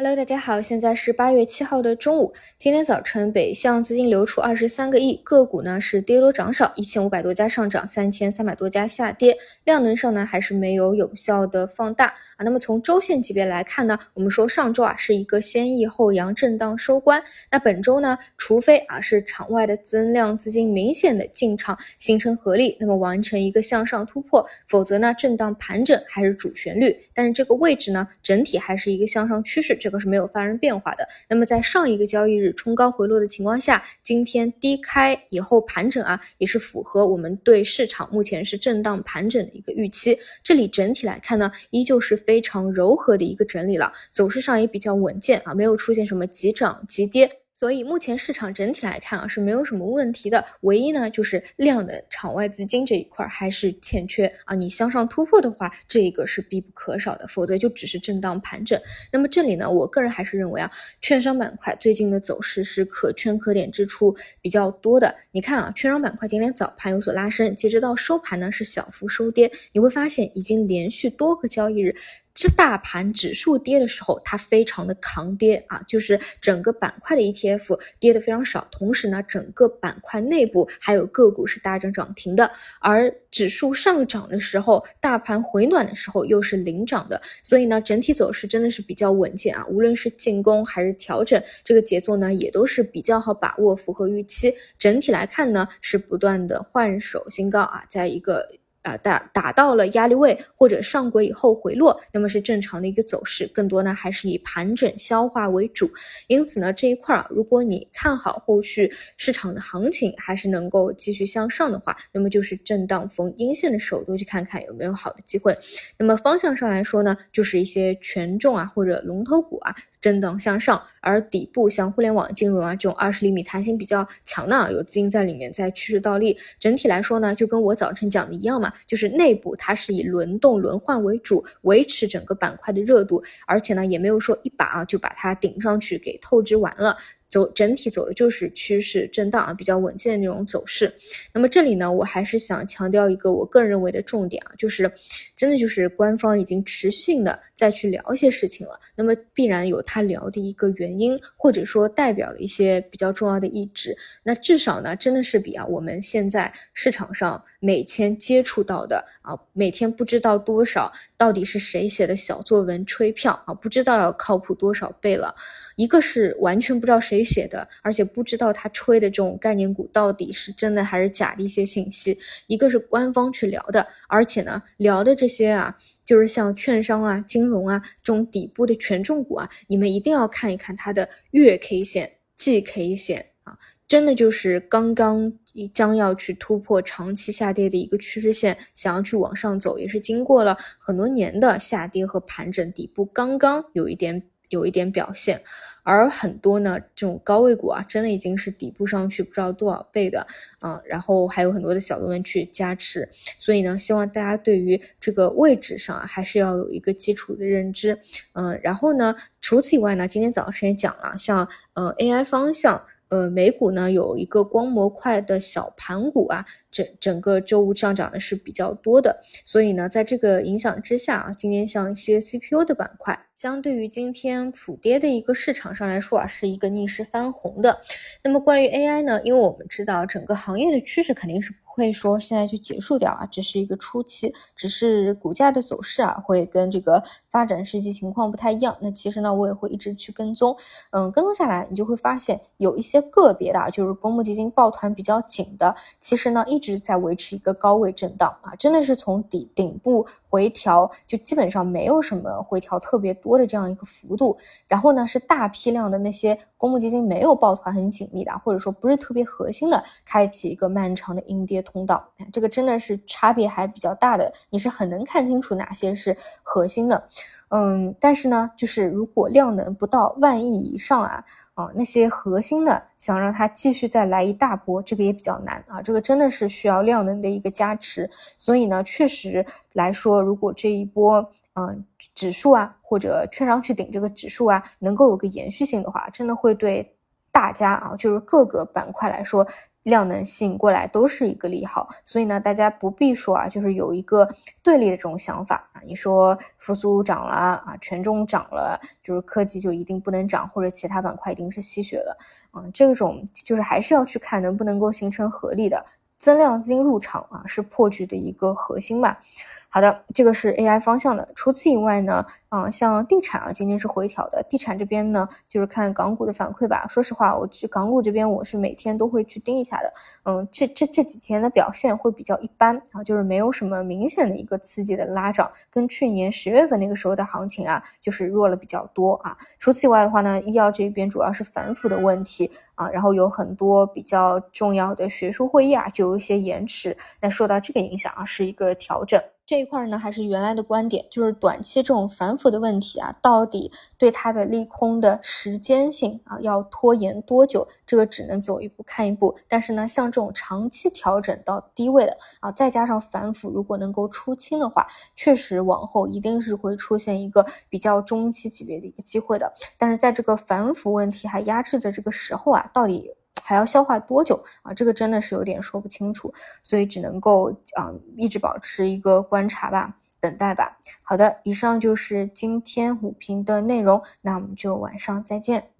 Hello，大家好，现在是八月七号的中午。今天早晨，北向资金流出二十三个亿，个股呢是跌多涨少，一千五百多家上涨，三千三百多家下跌。量能上呢还是没有有效的放大啊。那么从周线级别来看呢，我们说上周啊是一个先抑后扬震荡收官。那本周呢，除非啊是场外的增量资金明显的进场形成合力，那么完成一个向上突破，否则呢震荡盘整还是主旋律。但是这个位置呢，整体还是一个向上趋势。这个是没有发生变化的。那么在上一个交易日冲高回落的情况下，今天低开以后盘整啊，也是符合我们对市场目前是震荡盘整的一个预期。这里整体来看呢，依旧是非常柔和的一个整理了，走势上也比较稳健啊，没有出现什么急涨急跌。所以目前市场整体来看啊是没有什么问题的，唯一呢就是量的场外资金这一块还是欠缺啊。你向上突破的话，这一个是必不可少的，否则就只是震荡盘整。那么这里呢，我个人还是认为啊，券商板块最近的走势是可圈可点之处比较多的。你看啊，券商板块今天早盘有所拉升，截止到收盘呢是小幅收跌。你会发现已经连续多个交易日。是大盘指数跌的时候，它非常的抗跌啊，就是整个板块的 ETF 跌的非常少，同时呢，整个板块内部还有个股是大涨涨停的，而指数上涨的时候，大盘回暖的时候又是领涨的，所以呢，整体走势真的是比较稳健啊，无论是进攻还是调整，这个节奏呢也都是比较好把握，符合预期。整体来看呢，是不断的换手新高啊，在一个。啊，打打到了压力位或者上轨以后回落，那么是正常的一个走势，更多呢还是以盘整消化为主。因此呢，这一块儿，如果你看好后续市场的行情还是能够继续向上的话，那么就是震荡逢阴线的时候，多去看看有没有好的机会。那么方向上来说呢，就是一些权重啊或者龙头股啊。震荡向上，而底部像互联网金融啊这种二十厘米弹性比较强的啊，有资金在里面在趋势倒立。整体来说呢，就跟我早晨讲的一样嘛，就是内部它是以轮动轮换为主，维持整个板块的热度，而且呢也没有说一把啊就把它顶上去给透支完了。走整体走的就是趋势震荡啊，比较稳健的那种走势。那么这里呢，我还是想强调一个我个人认为的重点啊，就是真的就是官方已经持续性的再去聊一些事情了。那么必然有他聊的一个原因，或者说代表了一些比较重要的意志。那至少呢，真的是比啊我们现在市场上每天接触到的啊，每天不知道多少到底是谁写的小作文吹票啊，不知道要靠谱多少倍了。一个是完全不知道谁谁写的，而且不知道他吹的这种概念股到底是真的还是假的一些信息；一个是官方去聊的，而且呢聊的这些啊，就是像券商啊、金融啊这种底部的权重股啊，你们一定要看一看它的月 K 线、季 K 线啊，真的就是刚刚将要去突破长期下跌的一个趋势线，想要去往上走，也是经过了很多年的下跌和盘整，底部刚刚有一点。有一点表现，而很多呢，这种高位股啊，真的已经是底部上去不知道多少倍的，啊，然后还有很多的小作文去加持，所以呢，希望大家对于这个位置上啊，还是要有一个基础的认知，嗯，然后呢，除此以外呢，今天早上也讲了，像呃 AI 方向。呃，美股呢有一个光模块的小盘股啊，整整个周五上涨的是比较多的，所以呢，在这个影响之下啊，今天像一些 CPU 的板块，相对于今天普跌的一个市场上来说啊，是一个逆势翻红的。那么关于 AI 呢，因为我们知道整个行业的趋势肯定是。会说现在就结束掉啊，只是一个初期，只是股价的走势啊，会跟这个发展实际情况不太一样。那其实呢，我也会一直去跟踪，嗯，跟踪下来，你就会发现有一些个别的啊，就是公募基金抱团比较紧的，其实呢一直在维持一个高位震荡啊，真的是从底顶部回调，就基本上没有什么回调特别多的这样一个幅度。然后呢，是大批量的那些公募基金没有抱团很紧密的，或者说不是特别核心的，开启一个漫长的阴跌。通道，这个真的是差别还比较大的，你是很能看清楚哪些是核心的，嗯，但是呢，就是如果量能不到万亿以上啊，啊，那些核心的想让它继续再来一大波，这个也比较难啊，这个真的是需要量能的一个加持，所以呢，确实来说，如果这一波，嗯，指数啊或者券商去顶这个指数啊，能够有个延续性的话，真的会对大家啊，就是各个板块来说。量能吸引过来都是一个利好，所以呢，大家不必说啊，就是有一个对立的这种想法啊。你说复苏涨了啊，权重涨了，就是科技就一定不能涨，或者其他板块一定是吸血的，嗯，这种就是还是要去看能不能够形成合力的增量资金入场啊，是破局的一个核心吧。好的，这个是 AI 方向的。除此以外呢，啊，像地产啊，今天是回调的。地产这边呢，就是看港股的反馈吧。说实话，我去港股这边，我是每天都会去盯一下的。嗯，这这这几天的表现会比较一般啊，就是没有什么明显的一个刺激的拉涨，跟去年十月份那个时候的行情啊，就是弱了比较多啊。除此以外的话呢，医药这边主要是反腐的问题啊，然后有很多比较重要的学术会议啊，就有一些延迟。那受到这个影响啊，是一个调整。这一块呢，还是原来的观点，就是短期这种反腐的问题啊，到底对它的利空的时间性啊，要拖延多久？这个只能走一步看一步。但是呢，像这种长期调整到低位的啊，再加上反腐，如果能够出清的话，确实往后一定是会出现一个比较中期级别的一个机会的。但是在这个反腐问题还压制着这个时候啊，到底？还要消化多久啊？这个真的是有点说不清楚，所以只能够啊一直保持一个观察吧，等待吧。好的，以上就是今天五评的内容，那我们就晚上再见。